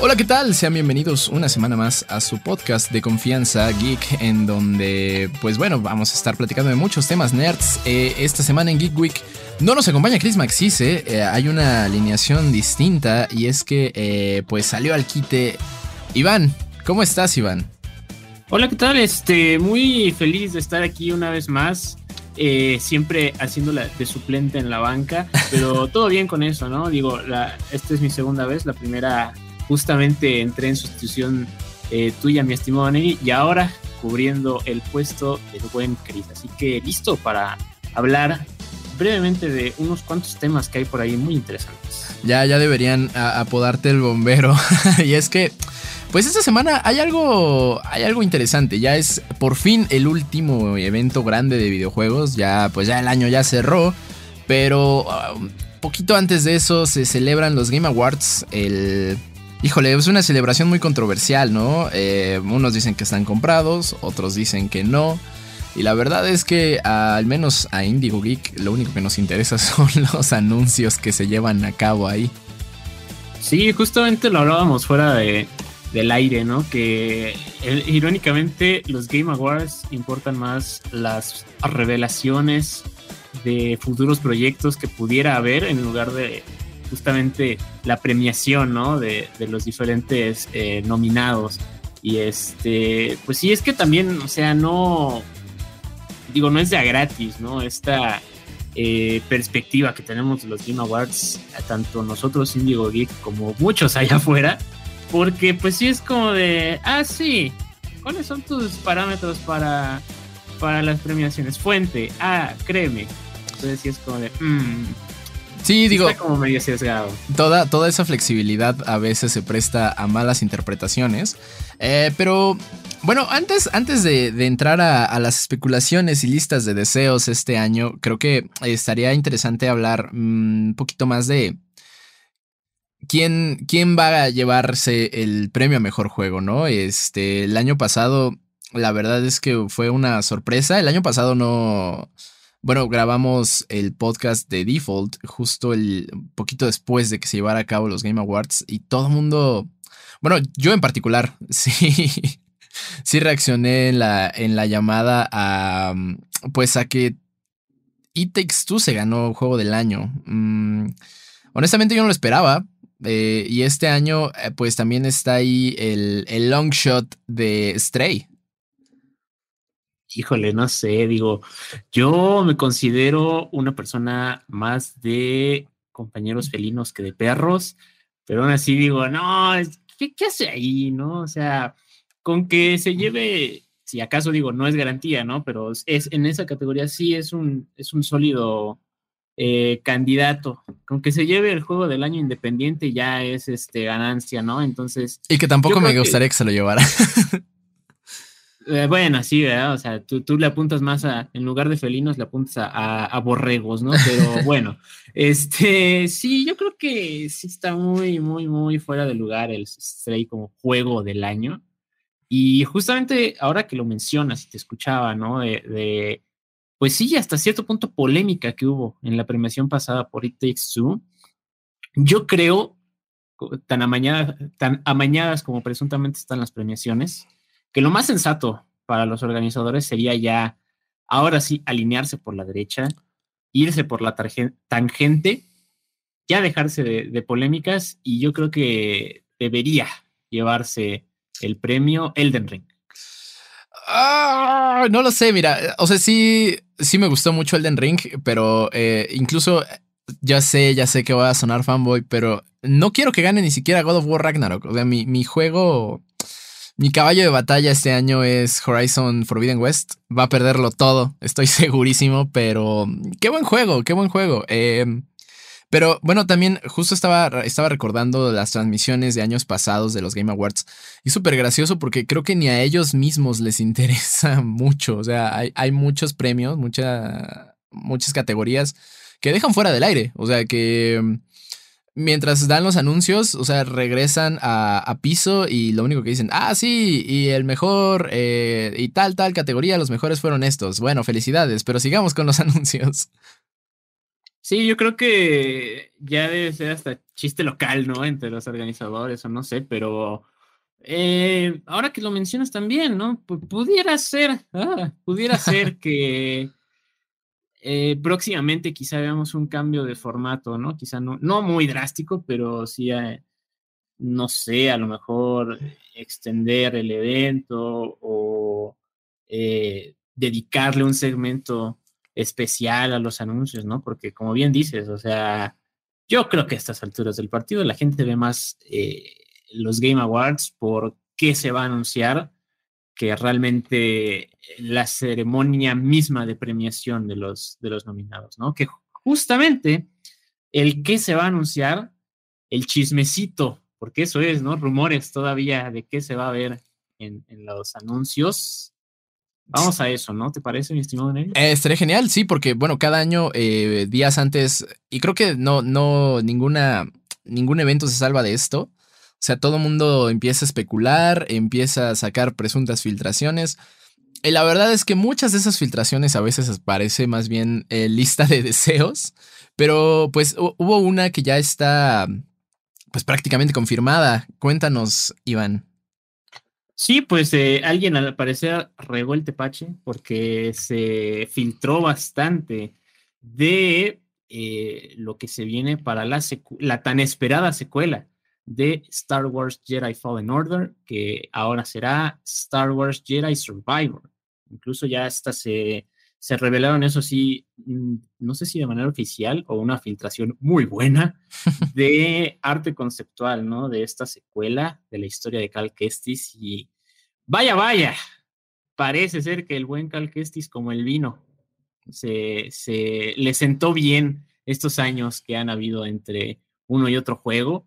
Hola, ¿qué tal? Sean bienvenidos una semana más a su podcast de confianza Geek, en donde, pues bueno, vamos a estar platicando de muchos temas nerds. Eh, esta semana en Geek Week no nos acompaña Chris Maxis, eh, hay una alineación distinta y es que, eh, pues salió al quite Iván. ¿Cómo estás, Iván? Hola, ¿qué tal? Este, muy feliz de estar aquí una vez más. siempre haciéndola de suplente en la banca, pero todo bien con eso, ¿no? Digo, la, esta es mi segunda vez, la primera justamente entré en sustitución eh, tuya, mi estimado Neri, y ahora cubriendo el puesto del buen Chris. Así que listo para hablar brevemente de unos cuantos temas que hay por ahí muy interesantes. Ya, ya deberían apodarte el bombero. y es que, pues esta semana hay algo, hay algo interesante. Ya es por fin el último evento grande de videojuegos. Ya, pues ya el año ya cerró. Pero um, poquito antes de eso se celebran los Game Awards. El Híjole, es una celebración muy controversial, ¿no? Eh, unos dicen que están comprados, otros dicen que no. Y la verdad es que al menos a Indigo Geek lo único que nos interesa son los anuncios que se llevan a cabo ahí. Sí, justamente lo hablábamos fuera de, del aire, ¿no? Que irónicamente los Game Awards importan más las revelaciones de futuros proyectos que pudiera haber en lugar de justamente la premiación, ¿no? De, los diferentes eh, nominados. Y este, pues sí, es que también, o sea, no, digo, no es de gratis, ¿no? Esta eh, perspectiva que tenemos de los Game Awards, tanto nosotros, Indigo Geek, como muchos allá afuera, porque pues sí es como de, ah, sí, ¿cuáles son tus parámetros para, para las premiaciones? Fuente, ah, créeme. Entonces sí es como de, mmm, Sí, digo. Está como medio sesgado. Toda, toda esa flexibilidad a veces se presta a malas interpretaciones. Eh, pero bueno, antes, antes de, entrar a, las especulaciones y listas de deseos este año, creo que estaría interesante hablar mm, un poquito más de quién, quién va a llevarse el premio a mejor juego, ¿no? Este, el año pasado, la verdad es que fue una sorpresa. El año pasado no bueno, grabamos el podcast de Default justo el poquito después de que se llevara a cabo los Game Awards y todo el mundo, bueno, yo en particular, sí, sí reaccioné en la, en la llamada a, pues a que It Takes Two se ganó Juego del Año. Mm, honestamente yo no lo esperaba. Eh, y este año, eh, pues también está ahí el, el long shot de Stray híjole, no sé, digo, yo me considero una persona más de compañeros felinos que de perros, pero aún así digo, no, ¿qué, qué hace ahí, no? O sea, con que se lleve, si acaso digo, no es garantía, ¿no? Pero es en esa categoría sí es un, es un sólido eh, candidato. Con que se lleve el juego del año independiente ya es este ganancia, ¿no? Entonces. Y que tampoco me gustaría que se lo llevara. Eh, bueno, sí, ¿verdad? O sea, tú, le apuntas más a, en lugar de felinos, le apuntas a, borregos, ¿no? Pero bueno, este, sí, yo creo que sí está muy, muy, muy fuera de lugar el Stray como juego del año. Y justamente ahora que lo mencionas y te escuchaba, ¿no? De, pues sí, hasta cierto punto polémica que hubo en la premiación pasada por It Takes Two, yo creo, tan amañadas, tan amañadas como presuntamente están las premiaciones, que lo más sensato para los organizadores sería ya, ahora sí, alinearse por la derecha, irse por la tangente, ya dejarse de, polémicas y yo creo que debería llevarse el premio Elden Ring. Ah, no lo sé, mira, o sea, sí, sí me gustó mucho Elden Ring, pero eh, incluso ya sé, ya sé que voy a sonar fanboy, pero no quiero que gane ni siquiera God of War Ragnarok. O sea, mi, mi juego mi caballo de batalla este año es Horizon Forbidden West. Va a perderlo todo, estoy segurísimo, pero qué buen juego, qué buen juego. Em, pero bueno, también justo estaba, estaba recordando las transmisiones de años pasados de los Game Awards. Y súper gracioso porque creo que ni a ellos mismos les interesa mucho. O sea, hay, hay muchos premios, muchas categorías que dejan fuera del aire. O sea, que mientras dan los anuncios, o sea, regresan a, piso y lo único que dicen, ah, sí, y el mejor eh, y tal, tal categoría, los mejores fueron estos. Bueno, felicidades, pero sigamos con los anuncios. Sí, yo creo que ya debe ser hasta chiste local, ¿no? Entre los organizadores o no sé, pero eh, ahora que lo mencionas también, ¿no? pudiera ser, ah, pudiera ser que eh, próximamente quizá veamos un cambio de formato, ¿no? Quizá no, no muy drástico, pero sí, eh, no sé, a lo mejor extender el evento o eh, dedicarle un segmento especial a los anuncios, ¿no? Porque como bien dices, o sea, yo creo que a estas alturas del partido la gente ve más los Game Awards por qué se va a anunciar que realmente la ceremonia misma de premiación de los, de los nominados, ¿no? Que justamente el que se va a anunciar, el chismecito, porque eso es, ¿no? Rumores todavía de qué se va a ver en, los anuncios. Vamos a eso, ¿no? ¿Te parece, mi estimado Nelly? Eh, estaría genial, sí, porque, bueno, cada año, eh, días antes, y creo que no, no, ninguna, ningún evento se salva de esto. O sea, todo el mundo empieza a especular, empieza a sacar presuntas filtraciones. Y la verdad es que muchas de esas filtraciones a veces parece más bien eh, lista de deseos, pero pues hubo una que ya está pues prácticamente confirmada. Cuéntanos, Iván. Sí, pues eh, alguien al parecer regó el tepache porque se filtró bastante de eh, lo que se viene para la, la tan esperada secuela de Star Wars Jedi Fallen Order, que ahora será Star Wars Jedi Survivor. Incluso ya hasta se, se revelaron, eso sí, mm, no sé si de manera oficial o una filtración muy buena de arte conceptual, ¿no? De esta secuela de la historia de Cal Kestis. Y vaya, vaya, parece ser que el buen Cal Kestis, como el vino, se, se le sentó bien estos años que han habido entre uno y otro juego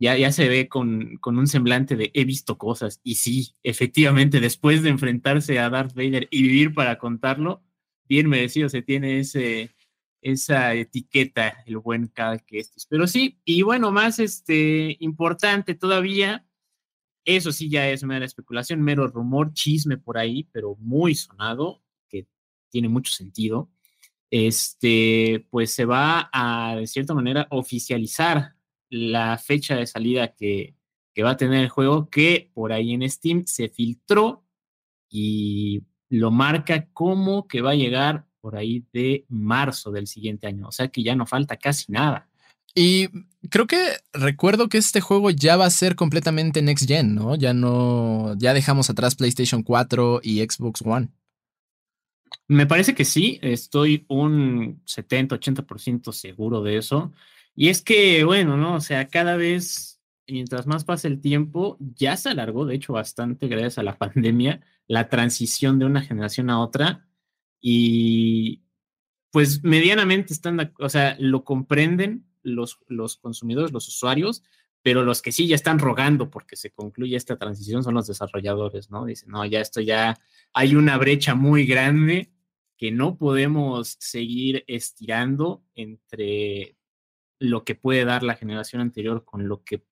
ya, se ve con, un semblante de he visto cosas. Y sí, efectivamente, después de enfrentarse a Darth Vader y vivir para contarlo, bien merecido se tiene ese, esa etiqueta, el buen Cal Kestis. Pero sí, y bueno, más este, importante todavía, eso sí ya es mera especulación, mero rumor, chisme por ahí, pero muy sonado, que tiene mucho sentido. Este, pues se va a, de cierta manera, oficializar la fecha de salida que, va a tener el juego, que por ahí en Steam se filtró y lo marca como que va a llegar por ahí de marzo del siguiente año. O sea que ya no falta casi nada. Y creo que recuerdo que este juego ya va a ser completamente next gen, ¿no? Ya no, ya dejamos atrás PlayStation 4 y Xbox One. Me parece que sí, estoy un 70-80% seguro de eso. Y es que, bueno, ¿no? O sea, cada vez, mientras más pasa el tiempo, ya se alargó, de hecho, bastante gracias a la pandemia, la transición de una generación a otra. Y pues medianamente están, o sea, lo comprenden los, los consumidores, los usuarios, pero los que sí ya están rogando porque se concluya esta transición son los desarrolladores, ¿no? Dicen, no, ya esto ya hay una brecha muy grande que no podemos seguir estirando entre lo que puede dar la generación anterior con lo que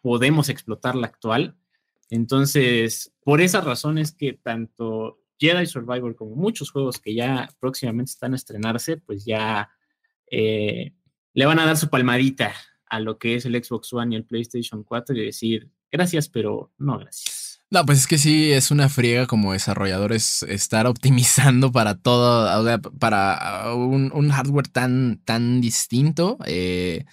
podemos explotar la actual. Entonces, por esas razones que tanto Jedi Survivor como muchos juegos que ya próximamente están a estrenarse, pues ya eh, le van a dar su palmadita a lo que es el Xbox One y el PlayStation 4 y decir gracias, pero no gracias. No, pues es que sí, es una friega como desarrolladores estar optimizando para todo, para un, hardware tan, tan distinto. Eh,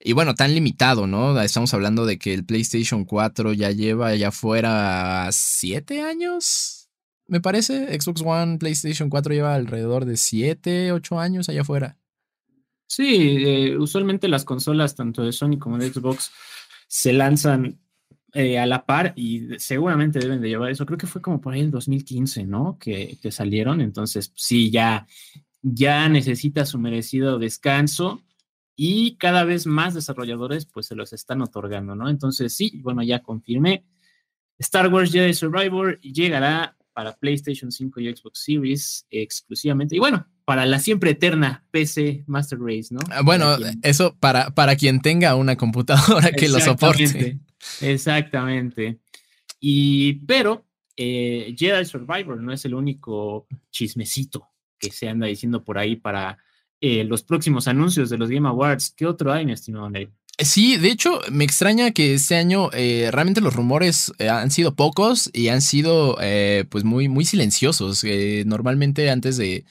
y bueno, tan limitado, ¿no? Estamos hablando de que el PlayStation 4 ya lleva ya fuera siete años, me parece. Xbox One, PlayStation 4 lleva alrededor de siete, ocho años allá afuera. Sí, eh, usualmente las consolas, tanto de Sony como de Xbox, se lanzan eh, a la par y seguramente deben de llevar eso. Creo que fue como por ahí el 2015, ¿no? Que, salieron. Entonces, sí, ya, ya necesita su merecido descanso y cada vez más desarrolladores pues se los están otorgando, ¿no? Entonces, sí, bueno, ya confirmé. Star Wars Jedi Survivor llegará para PlayStation 5 y Xbox Series exclusivamente. Y bueno, para la siempre eterna PC Master Race, ¿no? Ah, bueno, eso para, para quien tenga una computadora que lo soporte. Exactamente. Y pero eh, Jedi Survivor no es el único chismecito que se anda diciendo por ahí para eh, los próximos anuncios de los Game Awards. ¿Qué otro hay, mi estimado Nate? Sí, de hecho, me extraña que este año eh, realmente los rumores eh, han sido pocos y han sido eh, pues muy, muy silenciosos. normalmente antes de...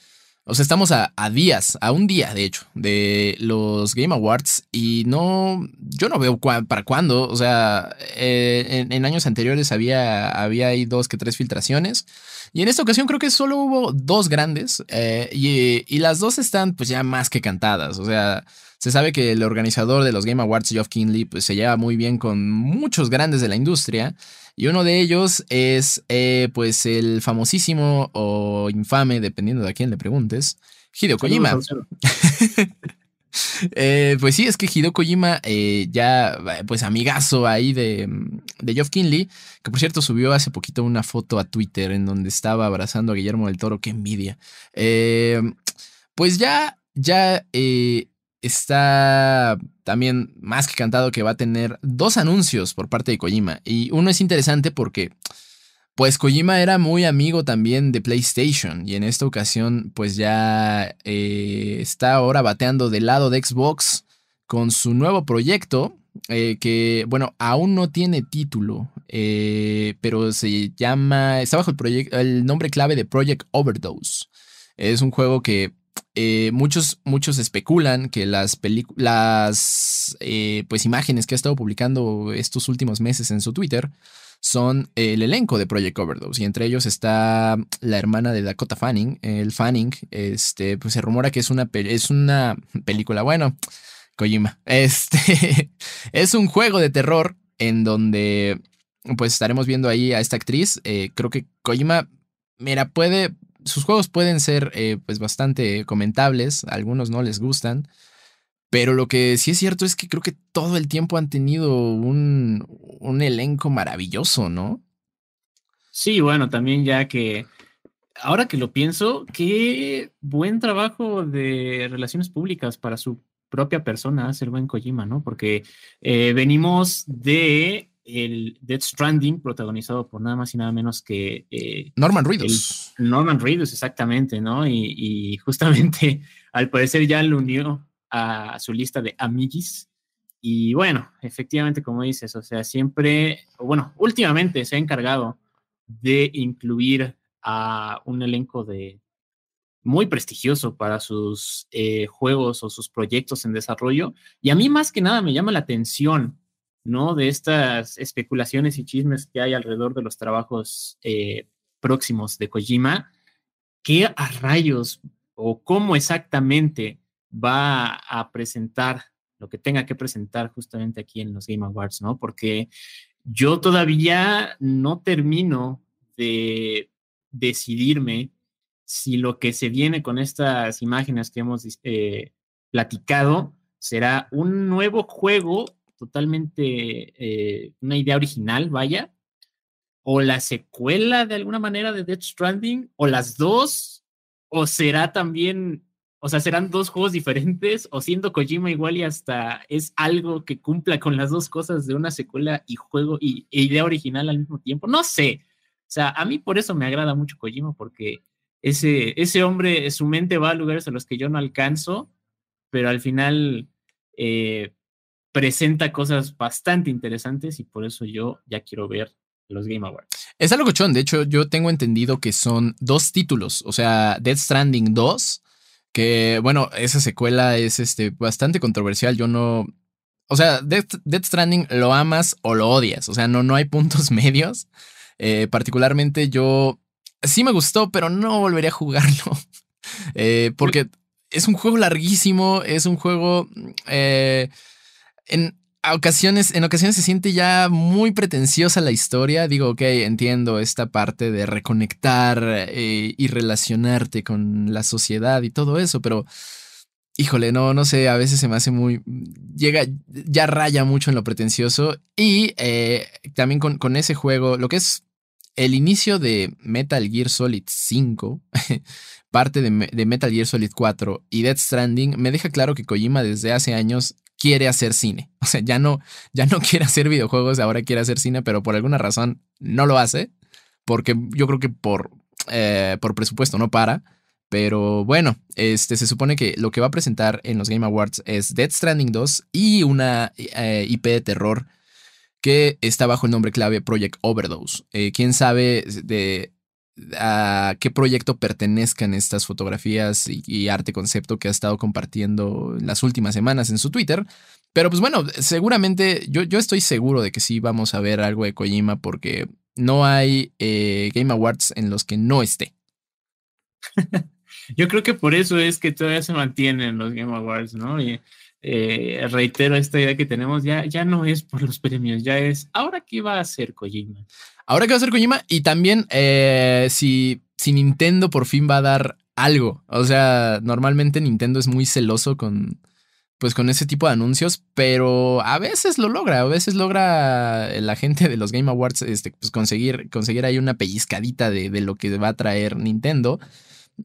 O sea, estamos a, días, a un día, de hecho, de los Game Awards y no, yo no veo para cuándo. O sea, en, años anteriores había, había ahí dos que tres filtraciones y en esta ocasión creo que solo hubo dos grandes y, y las dos están pues ya más que cantadas. O sea... Se sabe que el organizador de los Game Awards, Geoff Kinley, pues se lleva muy bien con muchos grandes de la industria. Y uno de ellos es, eh, pues, el famosísimo o infame, dependiendo de a quién le preguntes, Hideo Kojima. Eh, pues sí, es que Hideo Kojima, eh, ya, pues amigazo ahí de, de Geoff Kinley, que por cierto subió hace poquito una foto a Twitter en donde estaba abrazando a Guillermo del Toro, qué envidia. pues ya, ya está también más que cantado que va a tener dos anuncios por parte de Kojima. Y uno es interesante porque, pues Kojima era muy amigo también de PlayStation y en esta ocasión pues ya eh, está ahora bateando del lado de Xbox con su nuevo proyecto. Eh, que bueno, aún no tiene título, eh, pero se llama, está bajo el, el nombre clave de Project Overdose. Es un juego que eh, muchos, muchos especulan que las, las eh, pues, imágenes que ha estado publicando estos últimos meses en su Twitter son el elenco de Project Overdose y entre ellos está la hermana de Dakota Fanning, el Fanning, este, pues se rumora que es una, es una película, bueno, Kojima, este, es un juego de terror en donde pues estaremos viendo ahí a esta actriz, eh, creo que Kojima, mira, puede, sus juegos pueden ser eh, pues bastante comentables, algunos no les gustan, pero lo que sí es cierto es que creo que todo el tiempo han tenido un, un elenco maravilloso, ¿no? Sí, bueno, también ya que ahora que lo pienso, qué buen trabajo de relaciones públicas para su propia persona hace el buen Kojima, ¿no? Porque eh, venimos de el Death Stranding, protagonizado por nada más y nada menos que... Eh, Norman Reedus. Norman Reedus, exactamente, ¿no? Y, justamente, al parecer ya lo unió a su lista de amigis. Y bueno, efectivamente, como dices, o sea, siempre, bueno, últimamente se ha encargado de incluir a un elenco de muy prestigioso para sus eh, juegos o sus proyectos en desarrollo. Y a mí más que nada me llama la atención ¿no? De estas especulaciones y chismes que hay alrededor de los trabajos eh, próximos de Kojima, ¿qué a rayos o cómo exactamente va a presentar lo que tenga que presentar justamente aquí en los Game Awards, ¿no? Porque yo todavía no termino de decidirme si lo que se viene con estas imágenes que hemos eh, platicado será un nuevo juego totalmente eh, una idea original, vaya, o la secuela de alguna manera de Death Stranding, o las dos, o será también, o sea, serán dos juegos diferentes, o siendo Kojima igual y hasta es algo que cumpla con las dos cosas de una secuela y juego y e idea original al mismo tiempo. No sé. O sea, a mí por eso me agrada mucho Kojima, porque ese, ese hombre, su mente va a lugares a los que yo no alcanzo, pero al final eh, presenta cosas bastante interesantes y por eso yo ya quiero ver los Game Awards. Es algo cochón, de hecho yo tengo entendido que son dos títulos, o sea, Death Stranding 2, que bueno, esa secuela es este, bastante controversial, yo no... O sea, Death, Stranding lo amas o lo odias, o sea, no, no hay puntos medios. Eh, particularmente yo sí me gustó, pero no volvería a jugarlo. Eh, porque es un juego larguísimo, es un juego... Eh, en ocasiones, en ocasiones se siente ya muy pretenciosa la historia. Digo, ok, entiendo esta parte de reconectar eh, y relacionarte con la sociedad y todo eso, pero híjole, no, no sé, a veces se me hace muy, llega, ya raya mucho en lo pretencioso y eh, también con, con, ese juego, lo que es el inicio de Metal Gear Solid 5, parte de, de, Metal Gear Solid 4 y Death Stranding me deja claro que Kojima desde hace años quiere hacer cine. O sea, ya no, ya no quiere hacer videojuegos, ahora quiere hacer cine, pero por alguna razón no lo hace, porque yo creo que por, eh, por presupuesto no para. Pero bueno, este, se supone que lo que va a presentar en los Game Awards es Death Stranding 2 y una eh, IP de terror que está bajo el nombre clave Project Overdose. Eh, ¿Quién sabe de a qué proyecto pertenezcan estas fotografías y, arte concepto que ha estado compartiendo las últimas semanas en su Twitter? Pero pues bueno, seguramente yo, yo estoy seguro de que sí vamos a ver algo de Kojima porque no hay eh, Game Awards en los que no esté. yo creo que por eso es que todavía se mantienen los Game Awards, ¿no? Y eh, reitero esta idea que tenemos, ya, ya no es por los premios, ya es ahora qué va a hacer Kojima. Ahora qué va a hacer Kojima y también eh, si, si Nintendo por fin va a dar algo. O sea, normalmente Nintendo es muy celoso con, pues con ese tipo de anuncios, pero a veces lo logra, a veces logra la gente de los Game Awards este, pues conseguir, conseguir ahí una pellizcadita de, de, lo que va a traer Nintendo.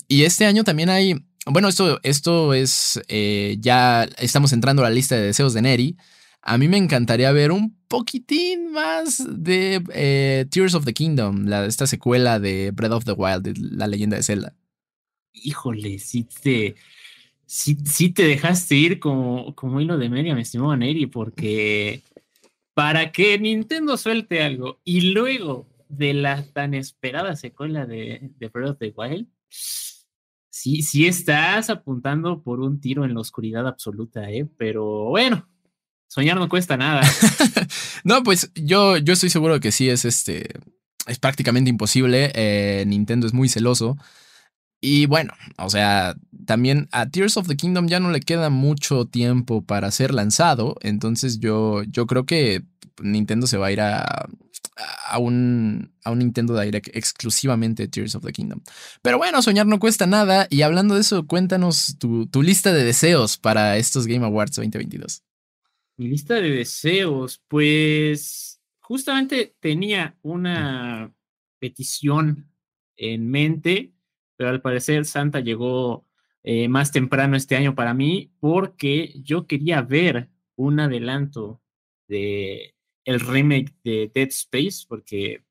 Y este año también hay bueno, esto, esto es, eh, ya estamos entrando a la lista de deseos de Neri. A mí me encantaría ver un poquitín más de eh, Tears of the Kingdom, la, esta secuela de Breath of the Wild, la leyenda de Zelda. Híjole, sí te, sí, te dejaste ir como, como hilo de media, mi estimado Neri, porque para que Nintendo suelte algo y luego de la tan esperada secuela de, de Breath of the Wild, sí, sí estás apuntando por un tiro en la oscuridad absoluta, ¿eh? Pero bueno, soñar no cuesta nada. no, pues yo, yo estoy seguro que sí es este. Es prácticamente imposible. Eh, Nintendo es muy celoso. Y bueno, o sea, también a Tears of the Kingdom ya no le queda mucho tiempo para ser lanzado. Entonces yo, yo creo que Nintendo se va a ir a, a un, a un Nintendo Direct exclusivamente Tears of the Kingdom. Pero bueno, soñar no cuesta nada. Y hablando de eso, cuéntanos tu, tu lista de deseos para estos Game Awards 2022. Mi lista de deseos, pues justamente tenía una petición en mente, pero al parecer Santa llegó eh, más temprano este año para mí porque yo quería ver un adelanto de el remake de Dead Space, porque,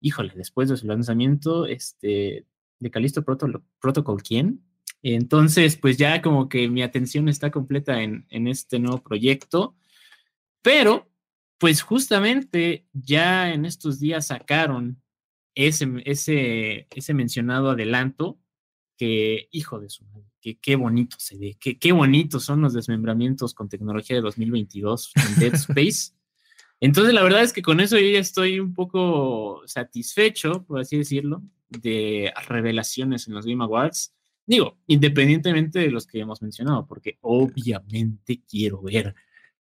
híjole, después de su lanzamiento, este, de Calisto Protocol, ¿quién? Entonces, pues ya como que mi atención está completa en, en este nuevo proyecto, pero, pues justamente ya en estos días sacaron ese, ese, ese mencionado adelanto que, hijo de su madre, que qué bonito se ve, que qué bonitos son los desmembramientos con tecnología de 2022 en Dead Space. Entonces, la verdad es que con eso yo ya estoy un poco satisfecho, por así decirlo, de revelaciones en los Game Awards. Digo, independientemente de los que hemos mencionado, porque obviamente quiero ver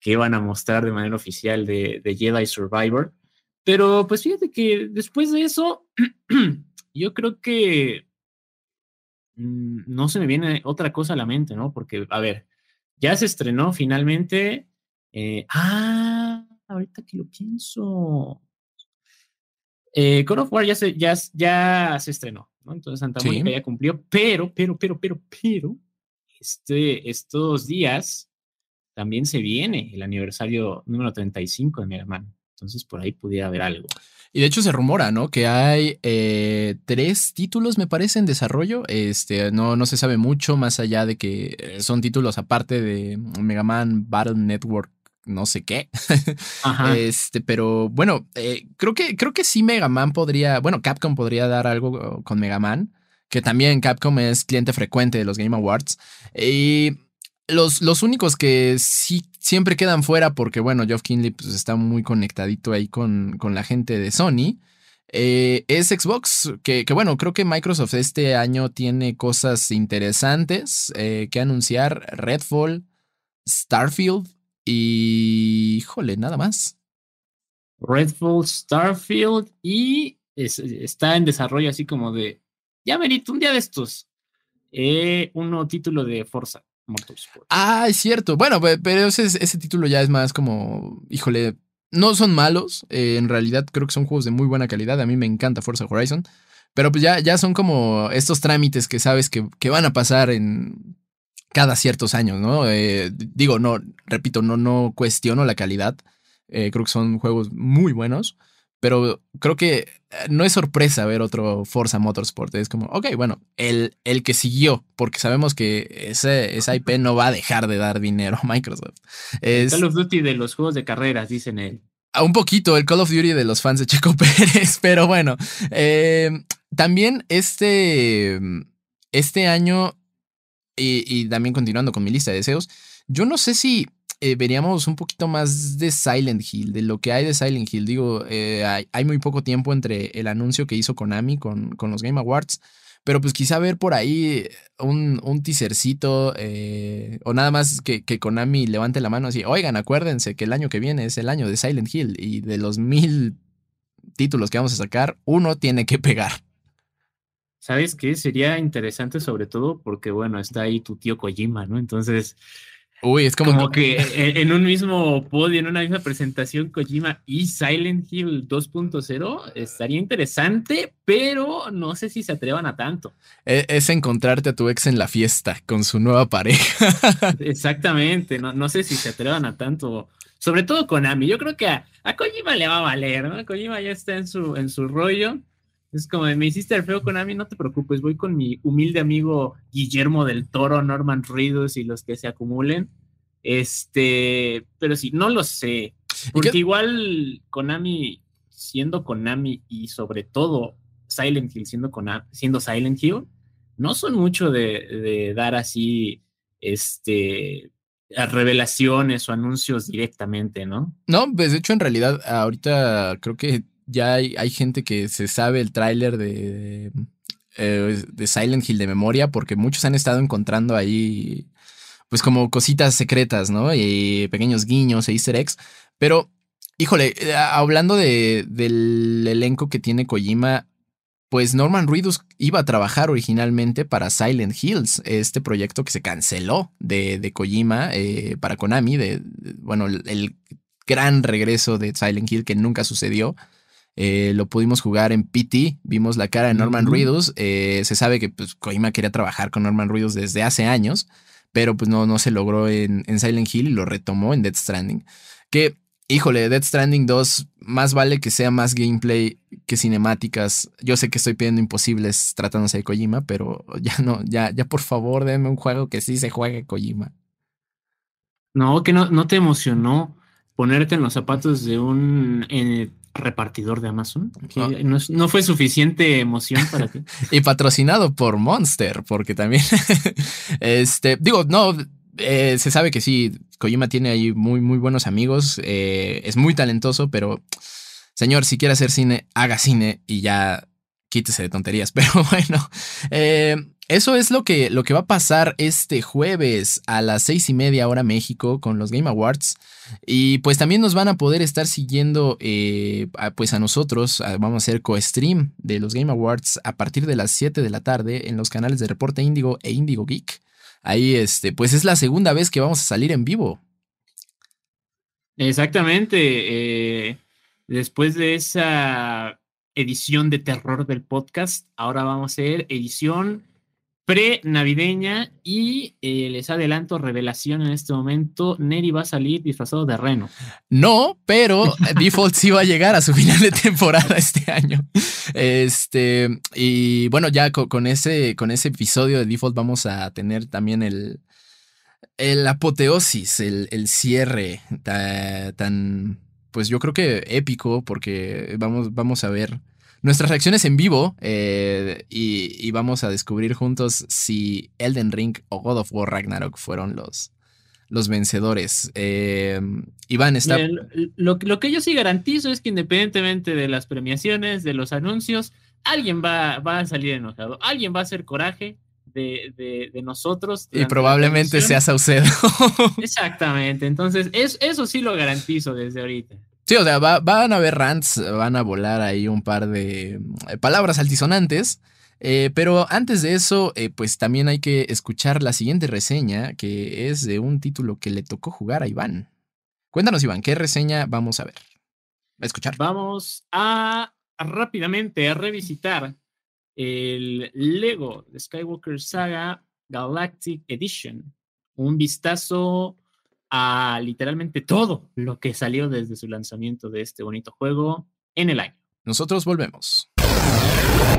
qué van a mostrar de manera oficial de, Jedi Survivor. Pero pues fíjate que después de eso, yo creo que mm, no se me viene otra cosa a la mente, ¿no? Porque, a ver, ya se estrenó finalmente. Eh, ah, ahorita que lo pienso. Eh, God of War ya se, ya, ya se estrenó, ¿no? Entonces Santa Mónica ya cumplió, pero, pero, pero, pero, pero, este, estos días también se viene el aniversario número 35 de Mega Man. Entonces por ahí pudiera haber algo. Y de hecho se rumora, ¿no? Que hay eh, tres títulos, me parece, en desarrollo. Este, no, no se sabe mucho más allá de que eh, son títulos aparte de Mega Man Battle Network no sé qué. Este, pero bueno, eh, creo que creo que sí Mega Man podría, bueno, Capcom podría dar algo con Mega Man, que también Capcom es cliente frecuente de los Game Awards. Y los, los únicos que sí siempre quedan fuera, porque bueno, Geoff Kinley pues, está muy conectadito ahí con, con la gente de Sony. Eh, es Xbox, que, que, bueno, creo que Microsoft este año tiene cosas interesantes eh, que anunciar. Redfall, Starfield, y, híjole, nada más. Redfall, Starfield y está en desarrollo así como de, ya merito un día de estos, eh, un nuevo título de Forza Ah, es cierto. Bueno, pero ese, ese título ya es más como, híjole, no son malos. Eh, en realidad creo que son juegos de muy buena calidad. A mí me encanta Forza Horizon. Pero pues ya, ya son como estos trámites que sabes que, que van a pasar en cada ciertos años, ¿no? Eh, digo, no, repito, no, no cuestiono la calidad. Eh, creo que son juegos muy buenos. Pero creo que no es sorpresa ver otro Forza Motorsport. Es como, ok, bueno, el, el que siguió, porque sabemos que ese, esa IP no va a dejar de dar dinero a Microsoft. Es, Call of Duty de los juegos de carreras, dicen él. Un poquito, el Call of Duty de los fans de Checo Pérez, pero bueno. Eh, también este, este año, y, también continuando con mi lista de deseos, yo no sé si eh, veríamos un poquito más de Silent Hill, de lo que hay de Silent Hill. Digo, eh, hay, muy poco tiempo entre el anuncio que hizo Konami con, con los Game Awards. Pero pues quizá ver por ahí un, un teasercito eh, o nada más que, que, Konami levante la mano así, oigan, acuérdense que el año que viene es el año de Silent Hill y de los mil títulos que vamos a sacar, uno tiene que pegar. ¿Sabes qué? Sería interesante sobre todo porque, bueno, está ahí tu tío Kojima, ¿no? Entonces, Uy, es como, que en un mismo podio, en una misma presentación, Kojima y Silent Hill 2.0 estaría interesante, pero no sé si se atrevan a tanto. E, es, encontrarte a tu ex en la fiesta con su nueva pareja. Exactamente, no, no sé si se atrevan a tanto. Sobre todo Konami, yo creo que a, a Kojima le va a valer, ¿no? Kojima ya está en su, en su rollo. Es como, me hiciste el feo Konami, no te preocupes, voy con mi humilde amigo Guillermo del Toro, Norman Reedus y los que se acumulen. Este, pero sí, no lo sé. Porque igual Konami, siendo Konami y sobre todo Silent Hill siendo, siendo Silent Hill, no son mucho de, dar así, este, revelaciones o anuncios directamente, ¿no? No, pues de hecho en realidad ahorita creo que ya hay, gente que se sabe el tráiler de, eh, de Silent Hill de memoria porque muchos han estado encontrando ahí pues como cositas secretas, ¿no? Y pequeños guiños e easter eggs. Pero, híjole, eh, hablando de, del elenco que tiene Kojima, pues Norman Reedus iba a trabajar originalmente para Silent Hills, este proyecto que se canceló de, de Kojima eh, para Konami, de, bueno, el, gran regreso de Silent Hill que nunca sucedió. Eh, lo pudimos jugar en PT, vimos la cara de Norman Reedus. Eh, se sabe que pues, Kojima quería trabajar con Norman Reedus desde hace años, pero pues no, no se logró en, en Silent Hill y lo retomó en Death Stranding. Que, híjole, Death Stranding 2, más vale que sea más gameplay que cinemáticas. Yo sé que estoy pidiendo imposibles tratándose de Kojima, pero ya no, ya, ya por favor, denme un juego que sí se juegue Kojima. No, que no, no te emocionó ponerte en los zapatos de un repartidor de Amazon. no, fue suficiente emoción para ti. y patrocinado por Monster, porque también, este, digo, no, eh, se sabe que sí, Kojima tiene ahí muy, muy buenos amigos, eh, es muy talentoso, pero, señor, si quiere hacer cine, haga cine y ya quítese de tonterías. Pero bueno, eh, eso es lo que, lo que va a pasar este jueves a las seis y media hora México con los Game Awards. Y pues también nos van a poder estar siguiendo eh, pues a nosotros. vamos a hacer co-stream de los Game Awards a partir de las 7 de la tarde en los canales de Reporte Índigo e Índigo Geek. Ahí este, pues es la segunda vez que vamos a salir en vivo. Exactamente. Eh, después de esa edición de terror del podcast, ahora vamos a hacer edición pre-navideña y eh, les adelanto revelación en este momento, Neri va a salir disfrazado de reno. No, pero Default sí va a llegar a su final de temporada este año. Este, y bueno, ya con, ese, con ese episodio de Default vamos a tener también el, el apoteosis, el, el cierre tan, pues yo creo que épico, porque vamos, vamos a ver nuestras reacciones en vivo eh, y, vamos a descubrir juntos si Elden Ring o God of War Ragnarok fueron los, los vencedores. Eh, Iván está... Lo, que yo sí garantizo es que independientemente de las premiaciones, de los anuncios, alguien va, va a salir enojado, alguien va a hacer coraje. De, nosotros. Y probablemente sea Saucedo. Exactamente. Entonces, eso sí lo garantizo desde ahorita. Sí, o sea, van a haber rants, van a volar ahí un par de eh, palabras altisonantes. Eh, pero antes de eso, eh, pues también hay que escuchar la siguiente reseña, que es de un título que le tocó jugar a Iván. Cuéntanos, Iván, ¿qué reseña vamos a ver? escuchar. Vamos a, rápidamente a revisitar el Lego de Skywalker Saga Galactic Edition. Un vistazo a literalmente todo lo que salió desde su lanzamiento de este bonito juego en el año. Nosotros volvemos.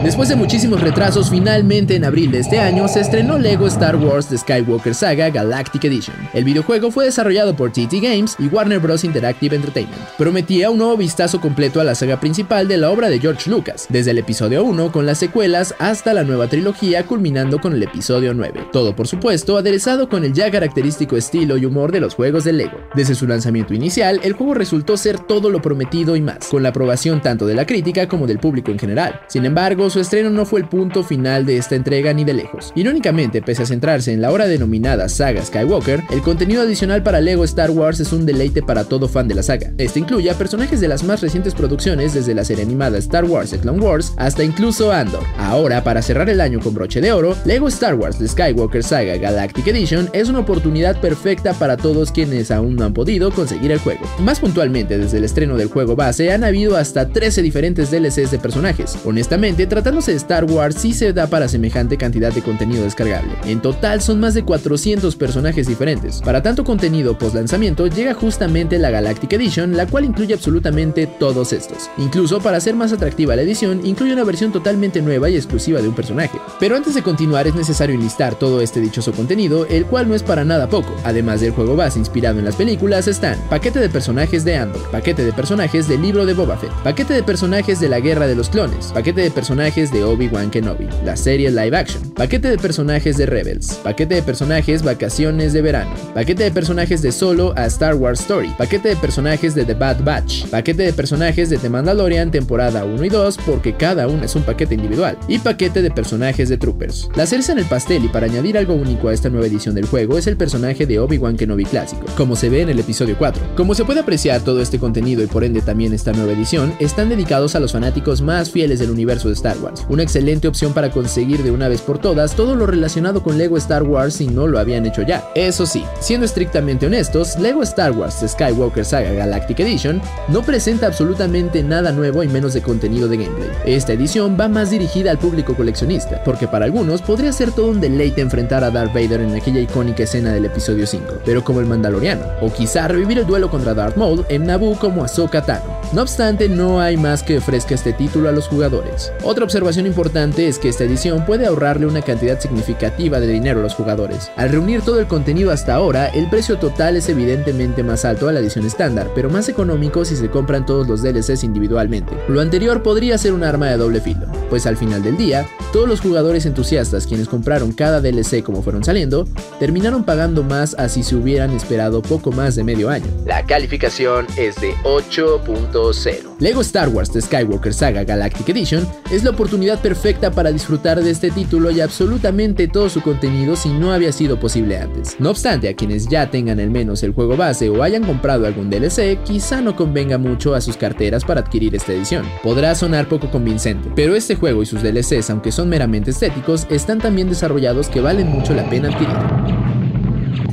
Después de muchísimos retrasos, finalmente en abril de este año se estrenó Lego Star Wars The Skywalker Saga Galactic Edition. El videojuego fue desarrollado por TT Games y Warner Bros. Interactive Entertainment. Prometía un nuevo vistazo completo a la saga principal de la obra de George Lucas, desde el episodio 1 con las secuelas hasta la nueva trilogía culminando con el episodio 9. Todo por supuesto aderezado con el ya característico estilo y humor de los juegos de Lego. Desde su lanzamiento inicial, el juego resultó ser todo lo prometido y más, con la aprobación tanto de la crítica como del público en general. Sin embargo, su estreno no fue el punto final de esta entrega ni de lejos. Irónicamente, pese a centrarse en la hora denominada saga Skywalker, el contenido adicional para Lego Star Wars es un deleite para todo fan de la saga. Este incluye a personajes de las más recientes producciones desde la serie animada Star Wars The Clone Wars hasta incluso Andor. Ahora, para cerrar el año con broche de oro, Lego Star Wars The Skywalker Saga Galactic Edition es una oportunidad perfecta para todos quienes aún no han podido conseguir el juego. Más puntualmente, desde el estreno del juego base han habido hasta 13 diferentes DLCs de personajes. Honestamente, tratándose de Star Wars sí se da para semejante cantidad de contenido descargable. En total son más de 400 personajes diferentes. Para tanto contenido post lanzamiento llega justamente la Galactic Edition, la cual incluye absolutamente todos estos. Incluso para hacer más atractiva la edición, incluye una versión totalmente nueva y exclusiva de un personaje. Pero antes de continuar es necesario enlistar todo este dichoso contenido, el cual no es para nada poco. Además del juego base inspirado en las películas están paquete de personajes de Andor, paquete de personajes del libro de Boba Fett, paquete de personajes de la Guerra de los Clones, paquete de personajes de Obi-Wan Kenobi, la serie live action, paquete de personajes de Rebels, paquete de personajes Vacaciones de Verano, paquete de personajes de Solo a Star Wars Story, paquete de personajes de The Bad Batch, paquete de personajes de The Mandalorian temporada 1 y 2 porque cada uno es un paquete individual, y paquete de personajes de Troopers. La cereza en el pastel y para añadir algo único a esta nueva edición del juego es el personaje de Obi-Wan Kenobi clásico, como se ve en el episodio 4. Como se puede apreciar todo este contenido y por ende también esta nueva edición, están dedicados a los fanáticos más fieles del universo de Star Una excelente opción para conseguir de una vez por todas todo lo relacionado con Lego Star Wars si no lo habían hecho ya. Eso sí, siendo estrictamente honestos, Lego Star Wars Skywalker Saga Galactic Edition no presenta absolutamente nada nuevo y menos de contenido de gameplay. Esta edición va más dirigida al público coleccionista, porque para algunos podría ser todo un deleite enfrentar a Darth Vader en aquella icónica escena del episodio 5, pero como el Mandaloriano, o quizá revivir el duelo contra Darth Maul en Naboo como Ahsoka Tano. No obstante, no hay más que ofrezca este título a los jugadores. Observación importante es que esta edición puede ahorrarle una cantidad significativa de dinero a los jugadores. Al reunir todo el contenido hasta ahora, el precio total es evidentemente más alto a la edición estándar, pero más económico si se compran todos los DLCs individualmente. Lo anterior podría ser un arma de doble filo, pues al final del día, todos los jugadores entusiastas quienes compraron cada DLC como fueron saliendo, terminaron pagando más así si se hubieran esperado poco más de medio año. La calificación es de 8.0. Lego Star Wars The Skywalker Saga Galactic Edition es la oportunidad perfecta para disfrutar de este título y absolutamente todo su contenido si no había sido posible antes. No obstante, a quienes ya tengan al menos el juego base o hayan comprado algún DLC, quizá no convenga mucho a sus carteras para adquirir esta edición. Podrá sonar poco convincente, pero este juego y sus DLCs, aunque son meramente estéticos, están tan bien desarrollados que valen mucho la pena adquirir.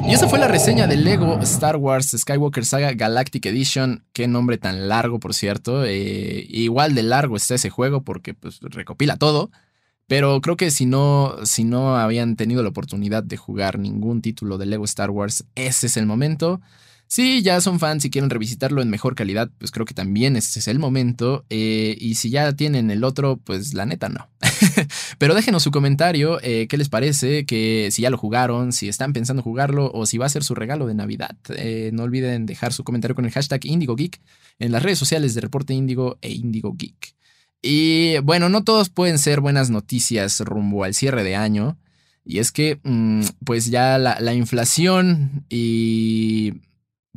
Y esa fue la reseña de Lego Star Wars Skywalker Saga Galactic Edition. Qué nombre tan largo, por cierto. Eh, igual de largo está ese juego porque pues, recopila todo. Pero creo que si no, si no habían tenido la oportunidad de jugar ningún título de Lego Star Wars, ese es el momento. Si ya son fans y quieren revisitarlo en mejor calidad, pues creo que también este es el momento. Eh, y si ya tienen el otro, pues la neta no. Pero déjenos su comentario, eh, qué les parece, que si ya lo jugaron, si están pensando jugarlo o si va a ser su regalo de Navidad. Eh, no olviden dejar su comentario con el hashtag IndigoGeek en las redes sociales de Reporte Indigo e Indigo Geek. Y bueno, no todos pueden ser buenas noticias rumbo al cierre de año. Y es que, mm, pues ya la inflación y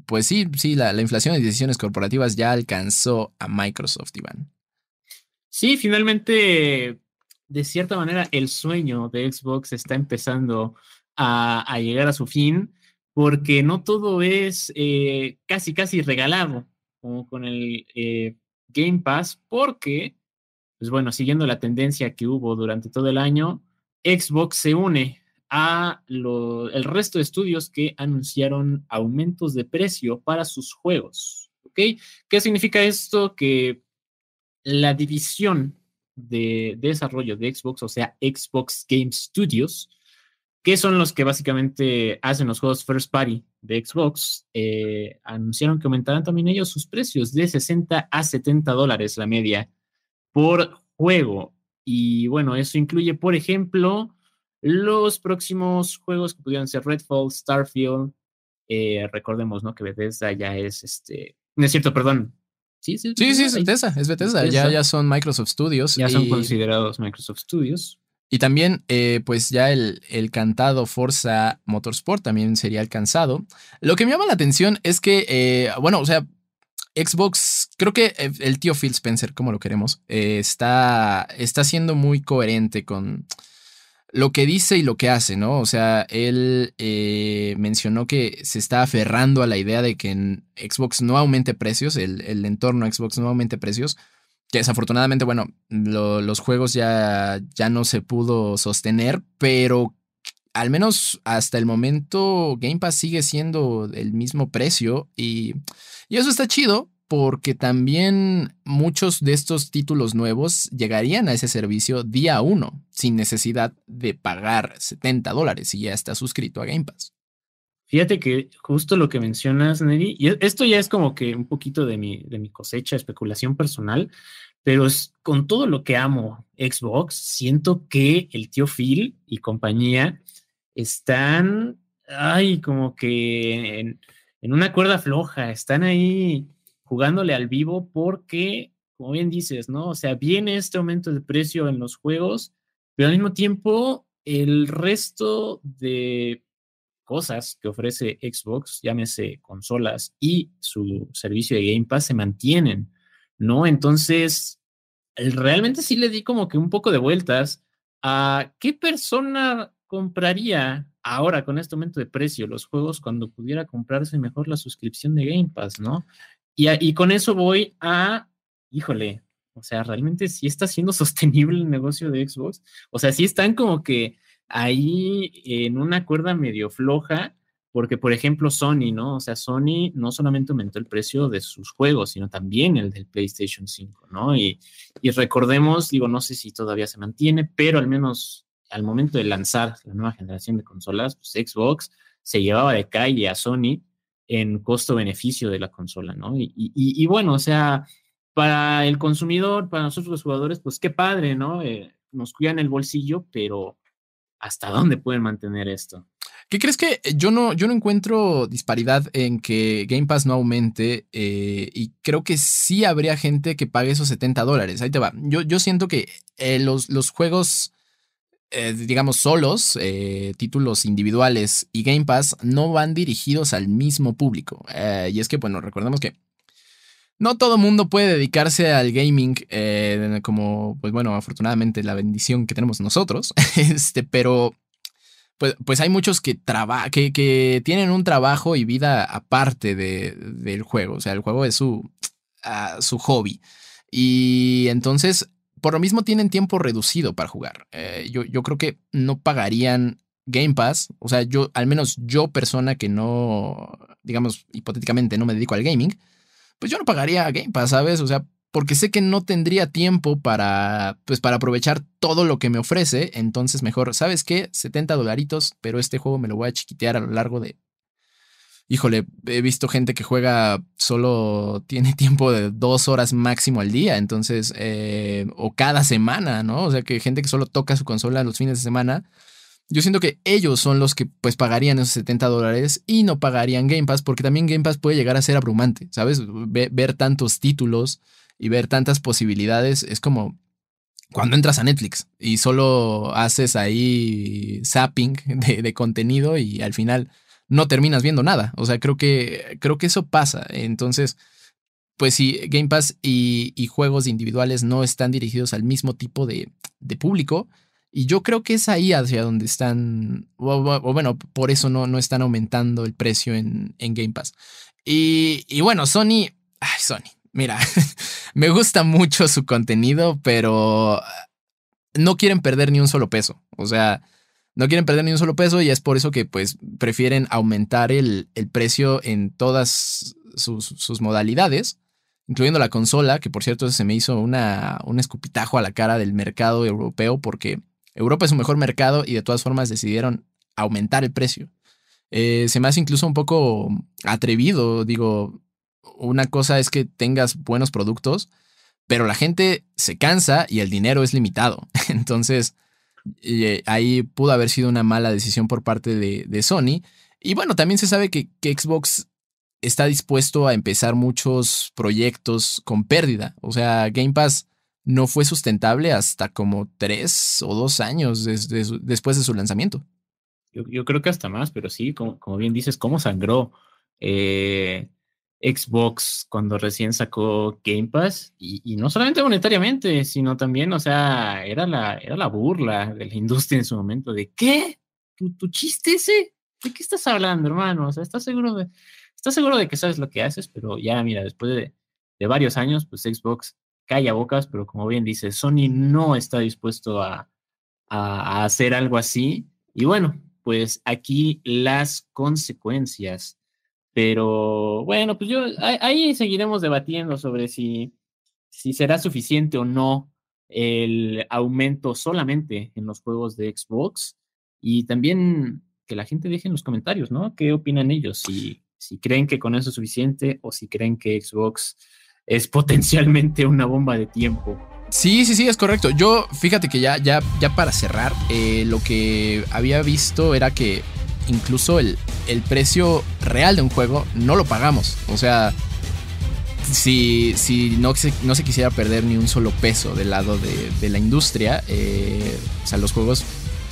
pues sí, sí, la, inflación de decisiones corporativas ya alcanzó a Microsoft, Iván. Sí, finalmente, de cierta manera, el sueño de Xbox está empezando a, llegar a su fin, porque no todo es eh, casi, casi regalado, como con el eh, Game Pass, porque, pues bueno, siguiendo la tendencia que hubo durante todo el año, Xbox se une a el resto de estudios que anunciaron aumentos de precio para sus juegos. ¿Ok? ¿Qué significa esto? Que la división de, desarrollo de Xbox, o sea, Xbox Game Studios, que son los que básicamente hacen los juegos first party de Xbox, eh, anunciaron que aumentarán también ellos sus precios de 60 a 70 dólares la media por juego. Y bueno, eso incluye, por ejemplo, los próximos juegos que pudieran ser Redfall, Starfield. Eh, recordemos, ¿no? Que Bethesda ya es este. No es cierto, perdón. Sí, sí, sí, es Bethesda, es Bethesda. Ya, ya son Microsoft Studios. Ya son considerados Microsoft Studios. Y también, eh, pues ya el, el, cantado Forza Motorsport también sería alcanzado. Lo que me llama la atención es que, eh, bueno, o sea, Xbox, creo que el tío Phil Spencer, como lo queremos, eh, está, está siendo muy coherente con lo que dice y lo que hace, ¿no? O sea, él mencionó que se está aferrando a la idea de que en Xbox no aumente precios, el, el entorno Xbox no aumente precios que desafortunadamente, bueno, los juegos ya, ya no se pudo sostener, pero al menos hasta el momento Game Pass sigue siendo el mismo precio y, y eso está chido porque también muchos de estos títulos nuevos llegarían a ese servicio día uno sin necesidad de pagar 70 dólares si ya está suscrito a Game Pass. Fíjate que justo lo que mencionas, Neri, y esto ya es como que un poquito de mi, de mi cosecha, especulación personal, pero es, con todo lo que amo Xbox, siento que el tío Phil y compañía están, ay, como que en una cuerda floja, están ahí jugándole al vivo porque, como bien dices, ¿no? O sea, viene este aumento de precio en los juegos, pero al mismo tiempo el resto de cosas que ofrece Xbox, llámese consolas y su servicio de Game Pass, se mantienen, ¿no? Entonces, realmente sí le di como que un poco de vueltas a qué persona compraría ahora con este aumento de precio los juegos cuando pudiera comprarse mejor la suscripción de Game Pass, ¿no? Y, y con eso voy a, híjole, o sea, realmente sí está siendo sostenible el negocio de Xbox. O sea, sí están como que ahí en una cuerda medio floja, porque por ejemplo Sony, ¿no? O sea, Sony no solamente aumentó el precio de sus juegos, sino también el del PlayStation 5, ¿no? Y, y recordemos, digo, no sé si todavía se mantiene, pero al menos al momento de lanzar la nueva generación de consolas, pues Xbox se llevaba de calle a Sony en costo-beneficio de la consola, ¿no? Y, y, y, bueno, o sea, para el consumidor, para nosotros los jugadores, pues qué padre, ¿no? Eh, nos cuidan el bolsillo, pero hasta dónde pueden mantener esto. ¿Qué crees que yo no, yo no encuentro disparidad en que Game Pass no aumente eh, y creo que sí habría gente que pague esos 70 dólares? Ahí te va. Yo, yo siento que eh, los, los, juegos, eh, digamos, solos, títulos individuales y Game Pass no van dirigidos al mismo público. y es que, bueno, recordemos que no todo mundo puede dedicarse al gaming eh, como, pues bueno, afortunadamente la bendición que tenemos nosotros, este, pero pues, pues hay muchos que, que, que, tienen un trabajo y vida aparte de, del juego, o sea, el juego es su, uh, su hobby. Y entonces, por lo mismo tienen tiempo reducido para jugar. Eh, yo, yo creo que no pagarían Game Pass, o sea, yo, al menos yo persona que no, digamos, hipotéticamente no me dedico al gaming, pues yo no pagaría Game Pass, ¿sabes? O sea, porque sé que no tendría tiempo para, pues para aprovechar todo lo que me ofrece, entonces mejor, ¿sabes qué? 70 dolaritos, pero este juego me lo voy a chiquitear a lo largo de... Híjole, he visto gente que juega solo tiene tiempo de dos horas máximo al día, entonces, eh, o cada semana, ¿no? O sea, que gente que solo toca su consola los fines de semana, yo siento que ellos son los que pues pagarían esos 70 dólares y no pagarían Game Pass porque también Game Pass puede llegar a ser abrumante, ¿sabes? Ver, tantos títulos y ver tantas posibilidades es como cuando entras a Netflix y solo haces ahí zapping de, contenido y al final no terminas viendo nada. O sea, creo que, creo que eso pasa. Entonces, pues si Game Pass y, juegos individuales no están dirigidos al mismo tipo de, de público, y yo creo que es ahí hacia donde están, o, bueno, por eso no, no, están aumentando el precio en, en Game Pass. Y, y, bueno, Sony, ay, Sony, mira, me gusta mucho su contenido, pero no quieren perder ni un solo peso. O sea, no quieren perder ni un solo peso y es por eso que pues prefieren aumentar el, el precio en todas sus, modalidades, incluyendo la consola, que por cierto se me hizo una, un escupitajo a la cara del mercado europeo porque Europa es un mejor mercado y de todas formas decidieron aumentar el precio. Eh, se me hace incluso un poco atrevido, digo, una cosa es que tengas buenos productos, pero la gente se cansa y el dinero es limitado. Entonces, eh, ahí pudo haber sido una mala decisión por parte de, Sony. Y bueno, también se sabe que, Xbox está dispuesto a empezar muchos proyectos con pérdida. O sea, Game Pass no fue sustentable hasta como tres o dos años después de su lanzamiento. Yo, creo que hasta más, pero sí, como, como bien dices, cómo sangró eh, Xbox cuando recién sacó Game Pass, y, no solamente monetariamente, sino también, o sea, era la, era la burla de la industria en su momento, de ¿qué? ¿Tu, chiste ese? ¿De qué estás hablando, hermano? O sea, ¿estás seguro de, estás seguro de que sabes lo que haces? Pero ya, mira, después de, de varios años, pues Xbox calla bocas, pero como bien dice, Sony no está dispuesto a, a hacer algo así. Y bueno, pues aquí las consecuencias pero bueno, pues yo ahí seguiremos debatiendo sobre si, si será suficiente o no el aumento solamente en los juegos de Xbox y también que la gente deje en los comentarios, ¿no? ¿Qué opinan ellos? Si, si creen que con eso es suficiente o si creen que Xbox es potencialmente una bomba de tiempo. Sí, sí, sí, es correcto. Yo, fíjate que ya, ya, ya para cerrar, eh, lo que había visto era que incluso el, el precio real de un juego no lo pagamos. O sea, si, si no, se, no se quisiera perder ni un solo peso del lado de, la industria, eh, o sea, los juegos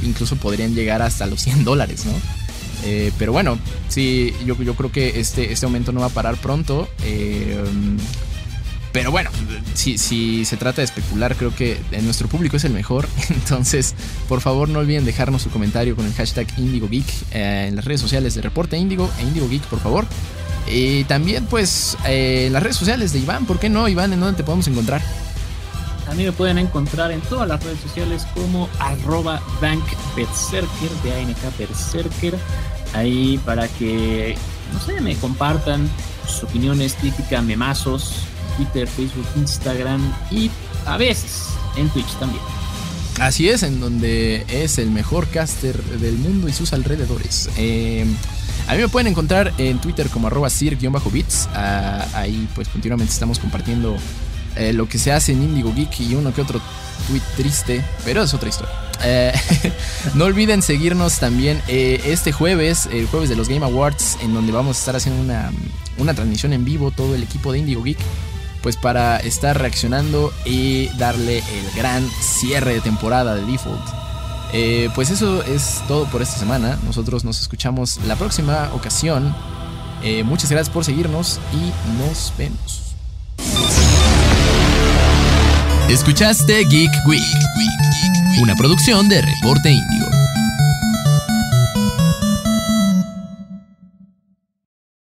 incluso podrían llegar hasta los 100 dólares, ¿no? Eh, pero bueno, sí, yo, yo creo que este, este aumento no va a parar pronto. Eh, pero bueno, si, si se trata de especular, creo que nuestro público es el mejor. Entonces, por favor, no olviden dejarnos su comentario con el hashtag IndigoGeek eh, en las redes sociales de Reporte Indigo e IndigoGeek, por favor. Y también, pues, eh, las redes sociales de Iván. ¿Por qué no, Iván? ¿En dónde te podemos encontrar? A mí me pueden encontrar en todas las redes sociales como arroba bankberserker, de ANK Berserker. Ahí para que, no sé, me compartan sus opiniones típicas, memazos, Twitter, Facebook, Instagram y a veces en Twitch también. Así es, en donde es el mejor caster del mundo y sus alrededores. Em, a mí me pueden encontrar en Twitter como arroba sir-bits. Ah, ahí pues continuamente estamos compartiendo eh, lo que se hace en Indigo Geek y uno que otro tweet triste, pero es otra historia. Eh, no olviden seguirnos también eh, este jueves, el jueves de los Game Awards, en donde vamos a estar haciendo una, una transmisión en vivo, todo el equipo de Indigo Geek pues para estar reaccionando y darle el gran cierre de temporada de Default. Eh, pues eso es todo por esta semana. Nosotros nos escuchamos la próxima ocasión. Eh, muchas gracias por seguirnos y nos vemos. Escuchaste Geek Week, una producción de Reporte Índigo.